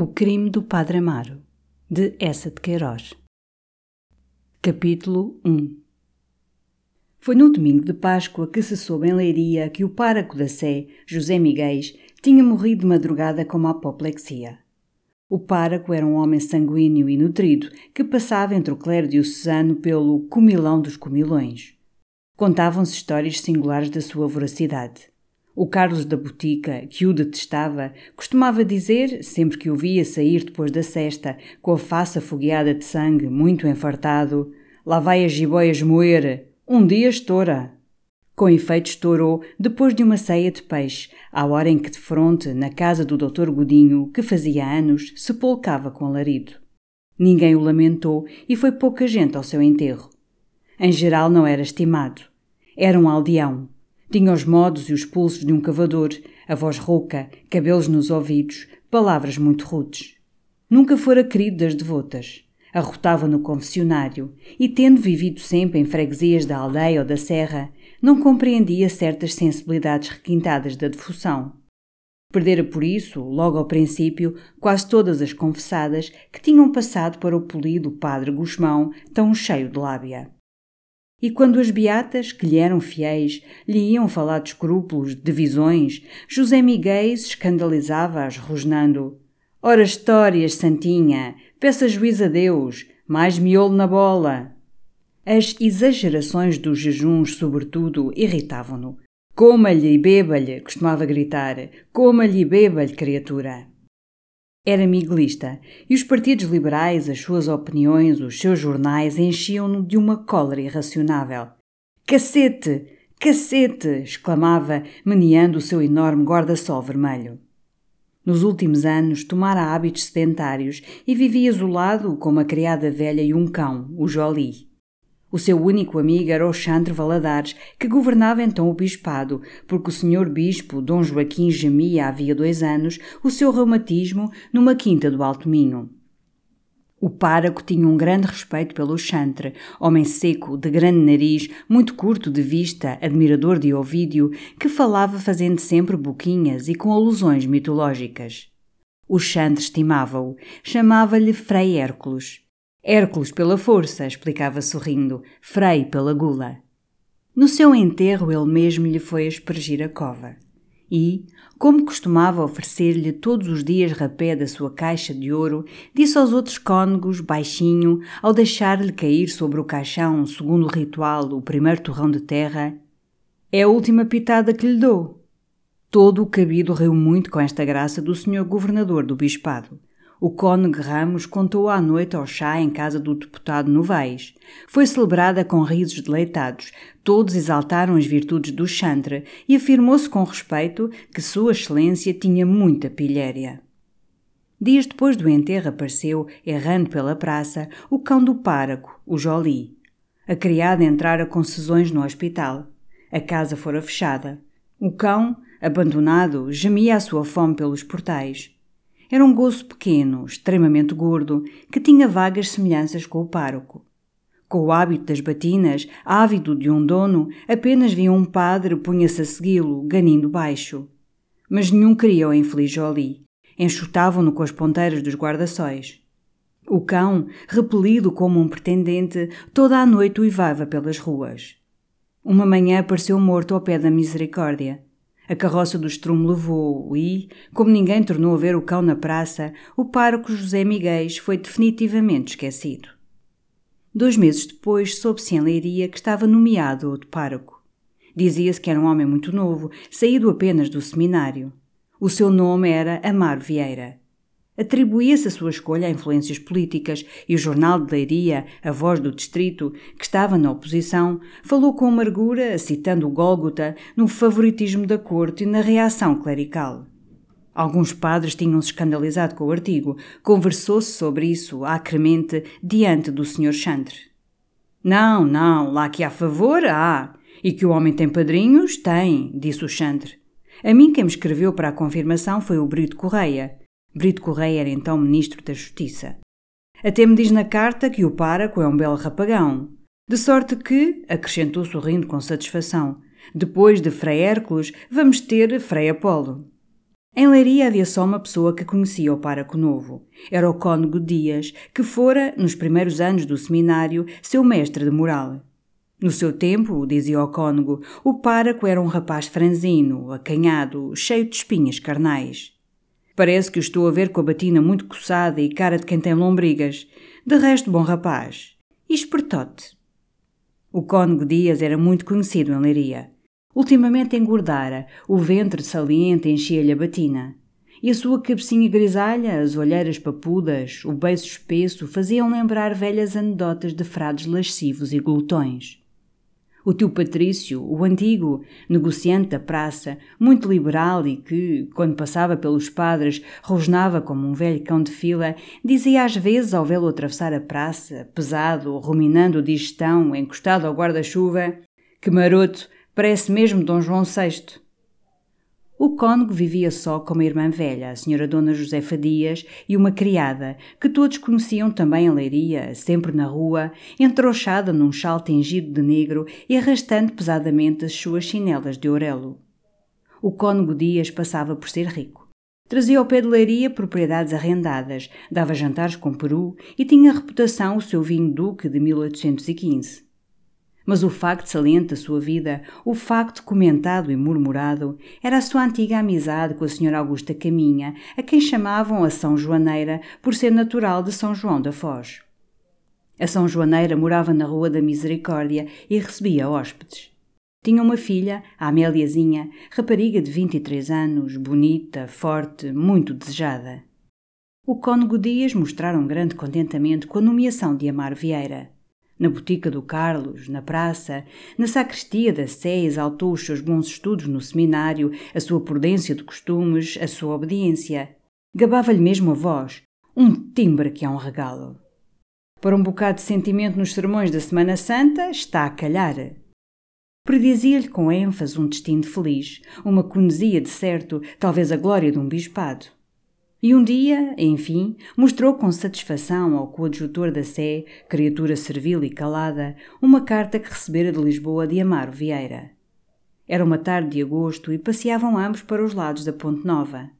O crime do Padre Amaro, de Essa de Queiroz. Capítulo 1 Foi no domingo de Páscoa que se soube em Leiria que o páraco da Sé, José Miguel, tinha morrido de madrugada com uma apoplexia. O páraco era um homem sanguíneo e nutrido que passava entre o clero diocesano pelo comilão dos comilões. Contavam-se histórias singulares da sua voracidade. O Carlos da Botica, que o detestava, costumava dizer, sempre que o via sair depois da cesta, com a face afogueada de sangue, muito enfartado: Lá vai a jiboias moer, um dia estoura. Com efeito, estourou depois de uma ceia de peixe, à hora em que, de fronte, na casa do Dr. Godinho, que fazia anos, se polcava com alarido. Ninguém o lamentou e foi pouca gente ao seu enterro. Em geral, não era estimado. Era um aldeão tinha os modos e os pulsos de um cavador, a voz rouca, cabelos nos ouvidos, palavras muito rudes. Nunca fora querido das devotas. Arrotava no confessionário e, tendo vivido sempre em freguesias da aldeia ou da serra, não compreendia certas sensibilidades requintadas da devoção. Perdera por isso, logo ao princípio, quase todas as confessadas que tinham passado para o polido padre Gusmão, tão cheio de lábia. E quando as beatas, que lhe eram fiéis, lhe iam falar de escrúpulos, de visões, José Miguel escandalizava-as, rosnando: Ora, histórias, Santinha, peça juízo a Deus, mais miolo na bola. As exagerações dos jejuns, sobretudo, irritavam-no. Coma-lhe e beba-lhe, costumava gritar. Coma-lhe e beba-lhe, criatura. Era miguelista e os partidos liberais, as suas opiniões, os seus jornais enchiam-no de uma cólera irracionável. Cacete! Cacete! exclamava, meneando o seu enorme guarda-sol vermelho. Nos últimos anos tomara hábitos sedentários e vivia isolado com uma criada velha e um cão, o Jolie. O seu único amigo era o Chantre Valadares, que governava então o bispado, porque o senhor bispo, Dom Joaquim, gemia havia dois anos o seu reumatismo numa quinta do Alto Minho. O páraco tinha um grande respeito pelo chantre, homem seco, de grande nariz, muito curto de vista, admirador de Ovídio, que falava fazendo sempre boquinhas e com alusões mitológicas. O chantre estimava-o, chamava-lhe Frei Hércules. Hércules pela força, explicava sorrindo, Frei pela gula. No seu enterro ele mesmo lhe foi aspergir a cova. E, como costumava oferecer-lhe todos os dias rapé da sua caixa de ouro, disse aos outros cônegos, baixinho, ao deixar-lhe cair sobre o caixão, segundo o ritual, o primeiro torrão de terra: É a última pitada que lhe dou. Todo o cabido riu muito com esta graça do senhor governador do bispado. O cônego Ramos contou à noite ao chá em casa do deputado Novaes. Foi celebrada com risos deleitados. Todos exaltaram as virtudes do chantre e afirmou-se com respeito que Sua Excelência tinha muita pilhéria. Dias depois do enterro apareceu, errando pela praça, o cão do páraco, o Jolie. A criada entrara com sessões no hospital. A casa fora fechada. O cão, abandonado, gemia a sua fome pelos portais. Era um gozo pequeno, extremamente gordo, que tinha vagas semelhanças com o pároco. Com o hábito das batinas, ávido de um dono, apenas via um padre punha-se a segui-lo, ganindo baixo. Mas nenhum queria o infeliz Jolie. Enxutavam-no com as ponteiras dos guarda-sóis. O cão, repelido como um pretendente, toda a noite uivava pelas ruas. Uma manhã apareceu morto ao pé da misericórdia. A carroça do estrume levou-o e, como ninguém tornou a ver o cão na praça, o pároco José Miguel foi definitivamente esquecido. Dois meses depois soube-se em Leiria que estava nomeado outro pároco. Dizia-se que era um homem muito novo, saído apenas do seminário. O seu nome era Amaro Vieira. Atribuía-se a sua escolha a influências políticas e o jornal de Leiria, a voz do distrito, que estava na oposição, falou com amargura, citando o Gólgota, no favoritismo da corte e na reação clerical. Alguns padres tinham-se escandalizado com o artigo. Conversou-se sobre isso acremente diante do Sr. Chantre. Não, não, lá que há favor, há. E que o homem tem padrinhos, tem, disse o Chantre. A mim quem me escreveu para a confirmação foi o Brito Correia. Brito Correia era então ministro da Justiça. Até me diz na carta que o páraco é um belo rapagão. De sorte que, acrescentou sorrindo com satisfação, depois de Frei Hércules, vamos ter Frei Apolo. Em Leiria havia só uma pessoa que conhecia o pároco novo. Era o cônego Dias, que fora, nos primeiros anos do seminário, seu mestre de moral. No seu tempo, dizia o cônego, o pároco era um rapaz franzino, acanhado, cheio de espinhas carnais. Parece que o estou a ver com a batina muito coçada e cara de quem tem lombrigas. De resto, bom rapaz. E espertote. O cônego Dias era muito conhecido em Leiria. Ultimamente engordara, o ventre saliente enchia-lhe a batina. E a sua cabecinha grisalha, as olheiras papudas, o beiço espesso faziam lembrar velhas anedotas de frades lascivos e glutões. O tio Patrício, o antigo negociante da praça, muito liberal e que, quando passava pelos padres, rosnava como um velho cão de fila, dizia às vezes ao vê-lo atravessar a praça, pesado, ruminando digestão, encostado ao guarda-chuva: Que maroto, parece mesmo Dom João VI. O cônego vivia só com uma irmã velha, a senhora Dona Josefa Dias, e uma criada, que todos conheciam também em Leiria, sempre na rua, entrouxada num chal tingido de negro e arrastando pesadamente as suas chinelas de orelo. O cônego Dias passava por ser rico. Trazia ao pé de Leiria propriedades arrendadas, dava jantares com peru e tinha reputação o seu vinho duque de 1815. Mas o facto saliente da sua vida, o facto comentado e murmurado, era a sua antiga amizade com a senhora Augusta Caminha, a quem chamavam a São Joaneira por ser natural de São João da Foz. A São Joaneira morava na Rua da Misericórdia e recebia hóspedes. Tinha uma filha, a Améliazinha, rapariga de 23 anos, bonita, forte, muito desejada. O cônego Dias mostrara um grande contentamento com a nomeação de Amaro Vieira. Na botica do Carlos, na praça, na sacristia da Sé exaltou os seus bons estudos no seminário, a sua prudência de costumes, a sua obediência. Gabava-lhe mesmo a voz, um timbre que é um regalo. Para um bocado de sentimento nos sermões da Semana Santa, está a calhar. Predizia-lhe com ênfase um destino feliz, uma conesia de certo, talvez a glória de um bispado. E um dia, enfim, mostrou com satisfação ao coadjutor da Sé, criatura servil e calada, uma carta que recebera de Lisboa de Amaro Vieira. Era uma tarde de agosto e passeavam ambos para os lados da Ponte Nova.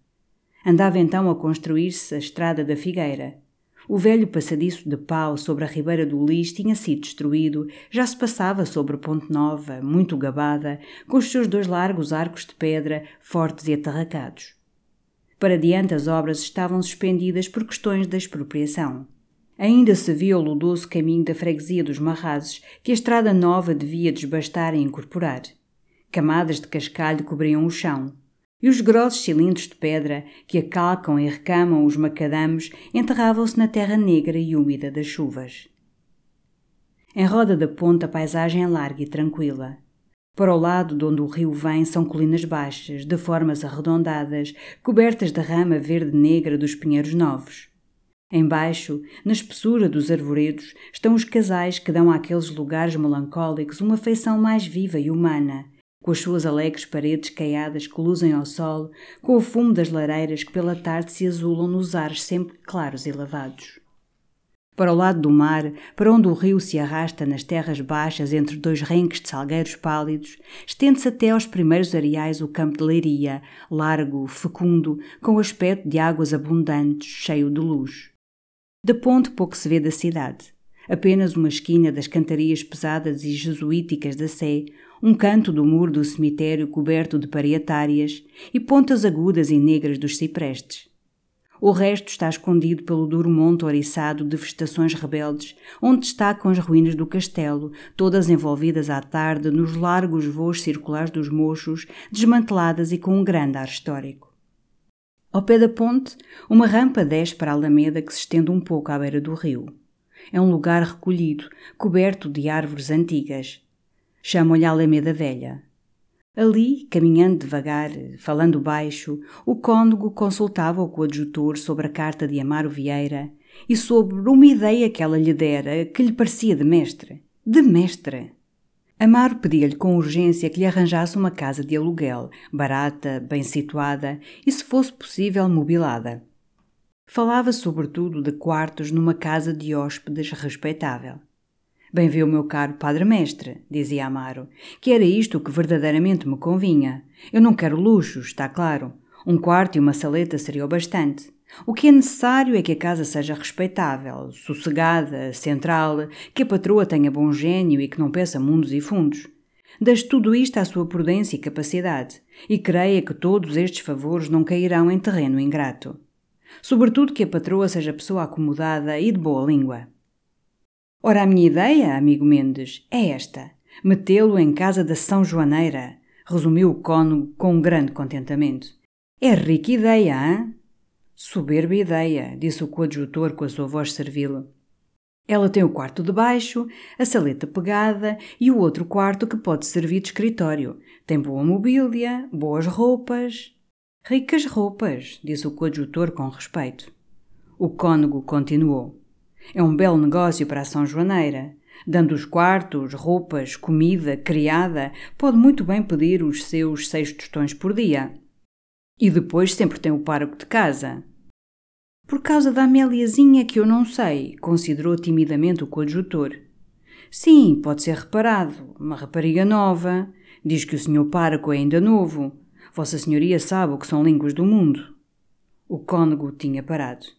Andava então a construir-se a estrada da Figueira. O velho passadiço de pau sobre a ribeira do Lis tinha sido destruído, já se passava sobre a Ponte Nova, muito gabada, com os seus dois largos arcos de pedra, fortes e atarracados. Para diante as obras estavam suspendidas por questões da expropriação. Ainda se via o ludoso caminho da freguesia dos Marrazes, que a estrada nova devia desbastar e incorporar. Camadas de cascalho cobriam o chão, e os grossos cilindros de pedra que acalcam e recamam os macadames enterravam-se na terra negra e úmida das chuvas. Em roda da ponta a paisagem é larga e tranquila. Para o lado de onde o rio vem são colinas baixas, de formas arredondadas, cobertas da rama verde-negra dos pinheiros novos. Embaixo, na espessura dos arvoredos, estão os casais que dão àqueles lugares melancólicos uma feição mais viva e humana, com as suas alegres paredes caiadas que luzem ao sol, com o fumo das lareiras que pela tarde se azulam nos ares sempre claros e lavados. Para o lado do mar, para onde o rio se arrasta nas terras baixas entre dois renques de salgueiros pálidos, estende-se até aos primeiros areais o campo de leiria, largo, fecundo, com o aspecto de águas abundantes, cheio de luz. Da ponte pouco se vê da cidade. Apenas uma esquina das cantarias pesadas e jesuíticas da Sé, um canto do muro do cemitério coberto de pareatárias e pontas agudas e negras dos ciprestes. O resto está escondido pelo duro monte oriçado de vegetações rebeldes, onde destacam as ruínas do castelo, todas envolvidas à tarde nos largos voos circulares dos mochos, desmanteladas e com um grande ar histórico. Ao pé da ponte, uma rampa desce para a alameda que se estende um pouco à beira do rio. É um lugar recolhido, coberto de árvores antigas. Chamam-lhe Alameda Velha. Ali, caminhando devagar, falando baixo, o cônego consultava o coadjutor sobre a carta de Amaro Vieira e sobre uma ideia que ela lhe dera que lhe parecia de mestre. De mestre! Amaro pedia-lhe com urgência que lhe arranjasse uma casa de aluguel, barata, bem situada e, se fosse possível, mobilada. Falava sobretudo de quartos numa casa de hóspedes respeitável. Bem viu, meu caro padre mestre, dizia Amaro, que era isto que verdadeiramente me convinha. Eu não quero luxos, está claro. Um quarto e uma saleta seria o bastante. O que é necessário é que a casa seja respeitável, sossegada, central, que a patroa tenha bom gênio e que não peça mundos e fundos. Das tudo isto à sua prudência e capacidade, e creia que todos estes favores não cairão em terreno ingrato. Sobretudo que a patroa seja pessoa acomodada e de boa língua. Ora, a minha ideia, amigo Mendes, é esta: metê-lo em casa da São Joaneira, resumiu o cônego com um grande contentamento. É rica ideia, hã? Soberba ideia, disse o coadjutor com a sua voz servil. Ela tem o quarto de baixo, a saleta pegada e o outro quarto que pode servir de escritório. Tem boa mobília, boas roupas. Ricas roupas, disse o coadjutor com respeito. O cônego continuou. É um belo negócio para a São Joaneira. Dando os quartos, roupas, comida, criada, pode muito bem pedir os seus seis tostões por dia. E depois sempre tem o pároco de casa. Por causa da Améliazinha que eu não sei, considerou timidamente o coadjutor. Sim, pode ser reparado. Uma rapariga nova. Diz que o senhor pároco é ainda novo. Vossa Senhoria sabe o que são línguas do mundo. O cônego tinha parado.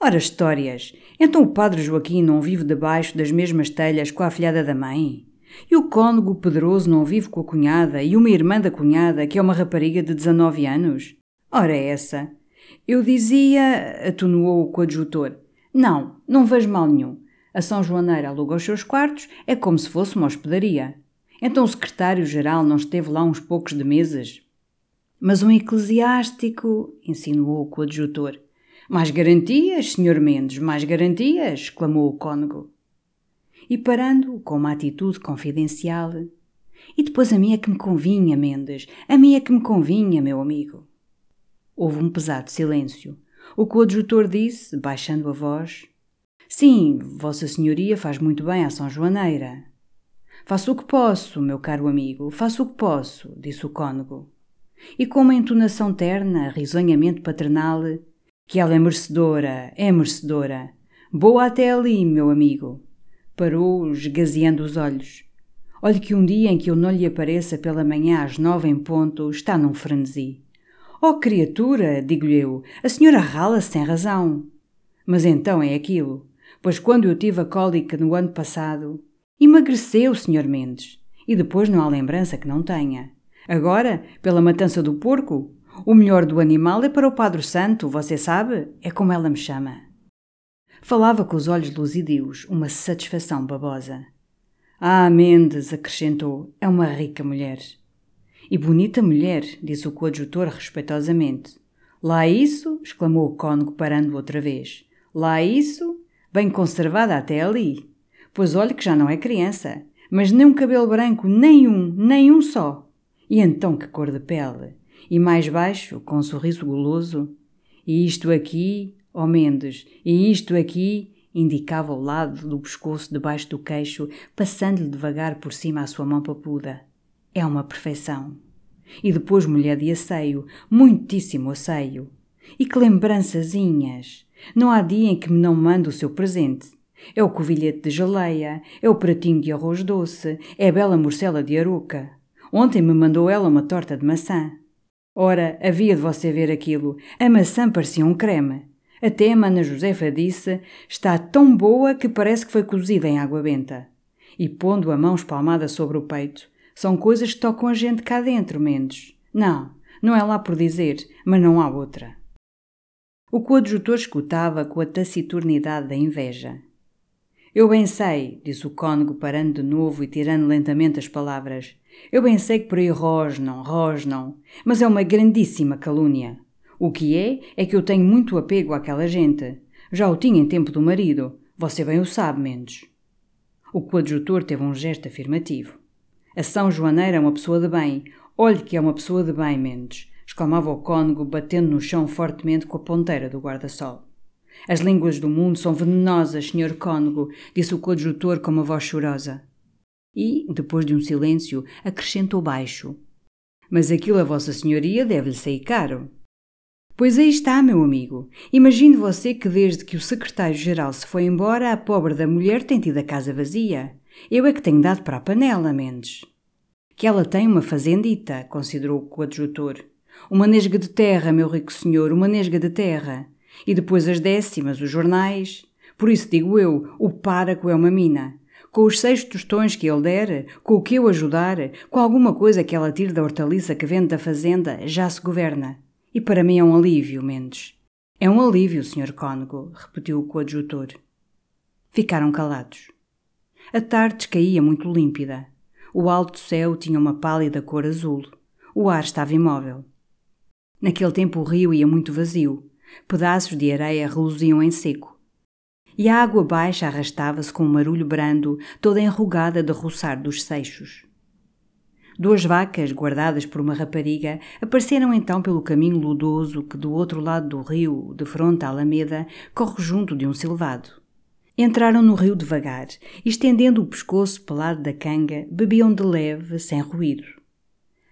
Ora, histórias! Então o padre Joaquim não vive debaixo das mesmas telhas com a afilhada da mãe? E o cônego Pedroso não vive com a cunhada e uma irmã da cunhada, que é uma rapariga de 19 anos? Ora, essa! Eu dizia, atenuou o coadjutor. Não, não vejo mal nenhum. A São Joaneira aluga os seus quartos, é como se fosse uma hospedaria. Então o secretário-geral não esteve lá uns poucos de meses? Mas um eclesiástico, insinuou o coadjutor. Mais garantias, senhor Mendes, mais garantias, exclamou o cônego e parando com uma atitude confidencial. E depois a mim é que me convinha, Mendes, a mim é que me convinha, meu amigo. Houve um pesado silêncio. O coadjutor disse, baixando a voz: Sim, Vossa Senhoria faz muito bem à São Joaneira. Faço o que posso, meu caro amigo, faço o que posso, disse o cônego. E com uma entonação terna, risonhamente paternal, que ela é merecedora, é merecedora. Boa até ali, meu amigo. Parou, esgazeando os olhos. Olhe que um dia em que eu não lhe apareça pela manhã às nove em ponto, está num frenesi. Oh, criatura, digo-lhe eu, a senhora rala-se sem razão. Mas então é aquilo, pois quando eu tive a cólica no ano passado, emagreceu, Sr. Mendes, e depois não há lembrança que não tenha. Agora, pela matança do porco, o melhor do animal é para o Padre Santo, você sabe? É como ela me chama. Falava com os olhos luzidios, uma satisfação babosa. Ah, Mendes, acrescentou, é uma rica mulher. E bonita mulher, disse o coadjutor respeitosamente. Lá isso, exclamou o cônego parando outra vez. Lá isso, bem conservada até ali. Pois olhe que já não é criança, mas nem um cabelo branco, nenhum, nenhum só. E então que cor de pele! E mais baixo, com um sorriso goloso. E isto aqui, Ó oh Mendes, e isto aqui indicava o lado do pescoço debaixo do queixo, passando-lhe devagar por cima a sua mão papuda. É uma perfeição. E depois mulher de asseio, muitíssimo asseio. E que lembrançazinhas! Não há dia em que me não mande o seu presente. É o covilhete de geleia, é o pratinho de arroz doce, é a bela morcela de aruca. Ontem me mandou ela uma torta de maçã. Ora, havia de você ver aquilo. A maçã parecia um creme. Até a mana Josefa disse: Está tão boa que parece que foi cozida em água benta. E pondo a mão espalmada sobre o peito, são coisas que tocam a gente cá dentro, Mendes. Não, não é lá por dizer, mas não há outra. O coadjutor escutava com a taciturnidade da inveja. Eu bem sei, disse o cônego parando de novo e tirando lentamente as palavras. Eu bem sei que por aí rosnam, rosnam, mas é uma grandíssima calúnia. O que é, é que eu tenho muito apego àquela gente. Já o tinha em tempo do marido. Você bem o sabe, Mendes. O coadjutor teve um gesto afirmativo. A São Joaneira é uma pessoa de bem. Olhe que é uma pessoa de bem, Mendes, exclamava o cônego, batendo no chão fortemente com a ponteira do guarda-sol. As línguas do mundo são venenosas, senhor cônego, disse o coadjutor com uma voz chorosa. E, depois de um silêncio, acrescentou baixo. Mas aquilo a Vossa Senhoria deve-lhe sair caro. Pois aí está, meu amigo. Imagine você que desde que o secretário-geral se foi embora, a pobre da mulher tem tido a casa vazia. Eu é que tenho dado para a panela, Mendes. Que ela tem uma fazendita, considerou o coadjutor. Uma nesga de terra, meu rico senhor, uma nesga de terra. E depois as décimas, os jornais. Por isso digo eu, o páraco é uma mina. Com os seis tostões que ele der, com o que eu ajudar, com alguma coisa que ela tire da hortaliça que vende da fazenda, já se governa. E para mim é um alívio, Mendes. É um alívio, Sr. Cônego, repetiu o coadjutor. Ficaram calados. A tarde descaía muito límpida. O alto céu tinha uma pálida cor azul. O ar estava imóvel. Naquele tempo o rio ia muito vazio. Pedaços de areia reluziam em seco. E a água baixa arrastava-se com um marulho brando, toda enrugada de roçar dos seixos. Duas vacas, guardadas por uma rapariga, apareceram então pelo caminho ludoso que, do outro lado do rio, de fronte à Alameda, corre junto de um silvado. Entraram no rio devagar estendendo o pescoço pelado da canga, bebiam de leve, sem ruído.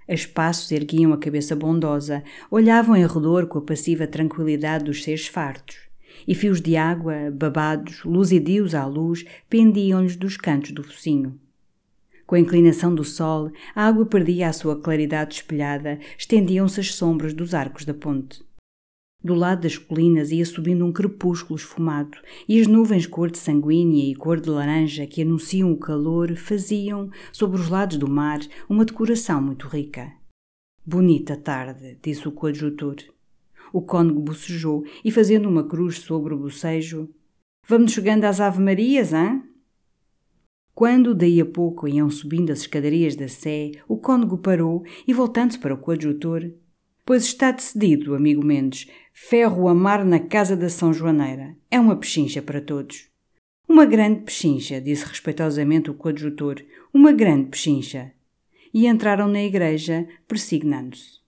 A espaços erguiam a cabeça bondosa, olhavam em redor com a passiva tranquilidade dos seres fartos, e fios de água, babados, luzidios à luz, pendiam-lhes dos cantos do focinho. Com a inclinação do sol, a água perdia a sua claridade espelhada, estendiam-se as sombras dos arcos da ponte. Do lado das colinas ia subindo um crepúsculo esfumado, e as nuvens cor de sanguínea e cor de laranja que anunciam o calor faziam, sobre os lados do mar, uma decoração muito rica. Bonita tarde, disse o coadjutor. O cônego bocejou e, fazendo uma cruz sobre o bocejo, Vamos chegando às Ave-Marias, hã? Quando, daí a pouco, iam subindo as escadarias da Sé, o cônego parou e, voltando-se para o coadjutor, Pois está decidido, amigo Mendes, ferro a mar na casa da São Joaneira. É uma pechincha para todos. Uma grande pechincha, disse respeitosamente o coadjutor. Uma grande pechincha. E entraram na igreja, persignando-se.